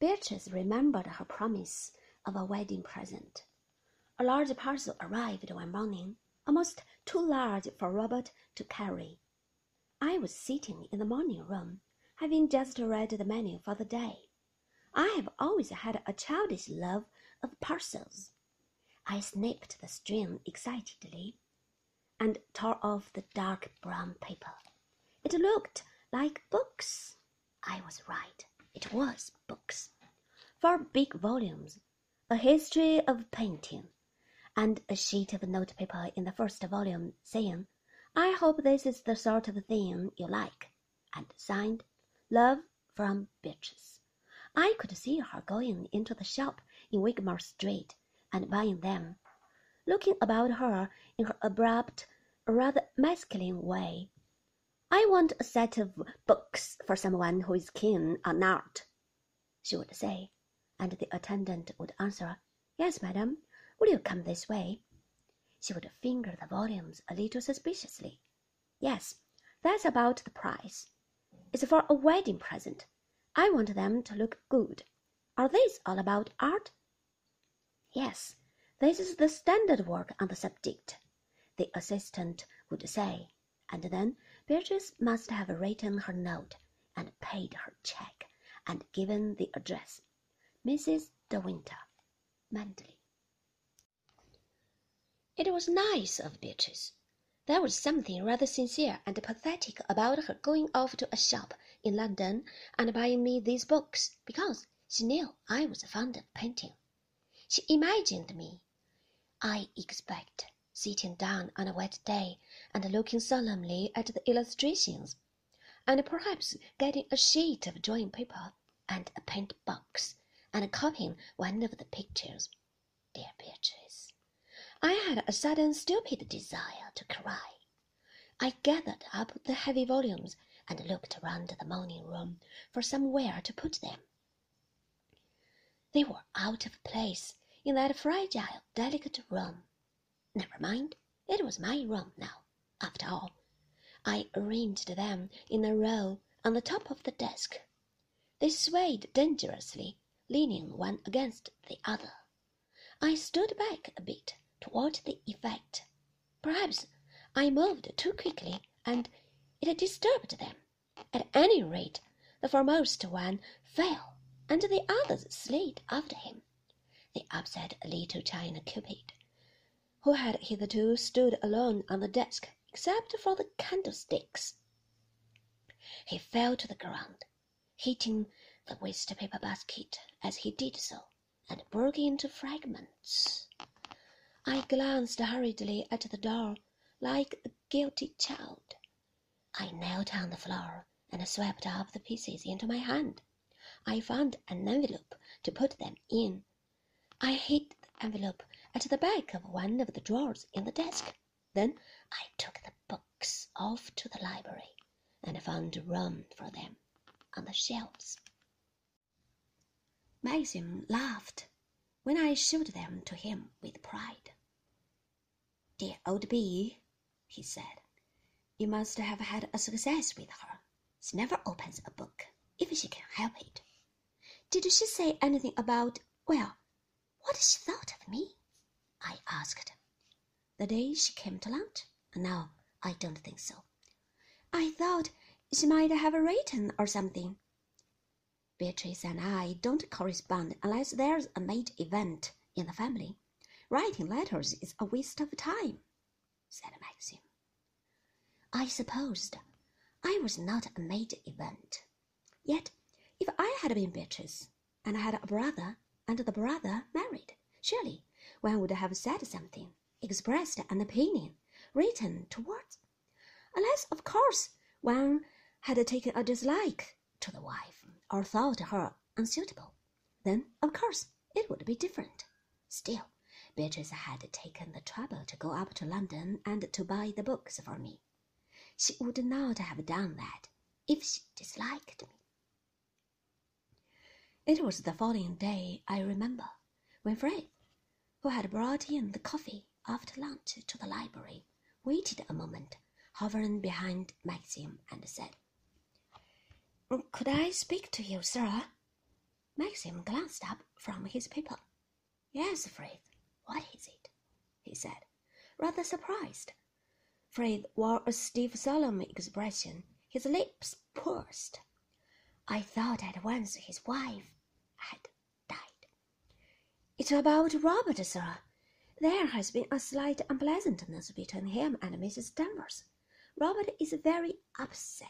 Beatrice remembered her promise of a wedding present. A large parcel arrived one morning, almost too large for Robert to carry. I was sitting in the morning room, having just read the menu for the day. I have always had a childish love of parcels. I snipped the string excitedly and tore off the dark brown paper. It looked like books. I was right. It was books. Four big volumes, a history of painting, and a sheet of notepaper in the first volume saying, I hope this is the sort of thing you like, and signed, Love from Beatrice. I could see her going into the shop in Wigmore Street and buying them, looking about her in her abrupt, rather masculine way. I want a set of books for someone who is keen on art, she would say, and the attendant would answer, Yes, madam. Will you come this way? She would finger the volumes a little suspiciously. Yes, that's about the price. It's for a wedding present. I want them to look good. Are these all about art? Yes, this is the standard work on the subject, the assistant would say, and then Beatrice must have written her note and paid her check and given the address. Mrs. De Winter, Manderley. It was nice of Beatrice. There was something rather sincere and pathetic about her going off to a shop in London and buying me these books because she knew I was fond of painting. She imagined me, I expect, sitting down on a wet day and looking solemnly at the illustrations, and perhaps getting a sheet of drawing paper and a paint box and copying one of the pictures. Dear Beatrice, I had a sudden stupid desire to cry. I gathered up the heavy volumes and looked round the morning room for somewhere to put them. They were out of place in that fragile, delicate room. Never mind, it was my room now, after all. I arranged them in a row on the top of the desk. They swayed dangerously, leaning one against the other. I stood back a bit to watch the effect. Perhaps I moved too quickly and it disturbed them. At any rate, the foremost one fell, and the others slid after him. They upset a little china cupid who had hitherto stood alone on the desk except for the candlesticks. He fell to the ground, hitting the waste paper basket as he did so, and broke into fragments. I glanced hurriedly at the door like a guilty child. I knelt on the floor and swept up the pieces into my hand. I found an envelope to put them in. I hid the envelope at the back of one of the drawers in the desk. Then I took the books off to the library and found room for them on the shelves. Maxim laughed when I showed them to him with pride. Dear old bee, he said, you must have had a success with her. She never opens a book if she can help it. Did she say anything about, well, what she thought of me? I asked. The day she came to lunch? No, I don't think so. I thought she might have written or something. Beatrice and I don't correspond unless there's a major event in the family. Writing letters is a waste of time, said Maxim. I supposed I was not a major event. Yet, if I had been Beatrice and had a brother and the brother married, surely one would have said something, expressed an opinion, written towards, unless, of course, one had taken a dislike to the wife or thought her unsuitable. Then, of course, it would be different. Still, Beatrice had taken the trouble to go up to London and to buy the books for me. She would not have done that if she disliked me. It was the following day, I remember, when Frith who had brought in the coffee after lunch to the library, waited a moment, hovering behind Maxim, and said, Could I speak to you, sir? Maxim glanced up from his paper. Yes, Frith, what is it? he said, rather surprised. Frith wore a stiff, solemn expression. His lips pursed. I thought at once his wife had. It's about Robert, sir. There has been a slight unpleasantness between him and Mrs. Danvers. Robert is very upset.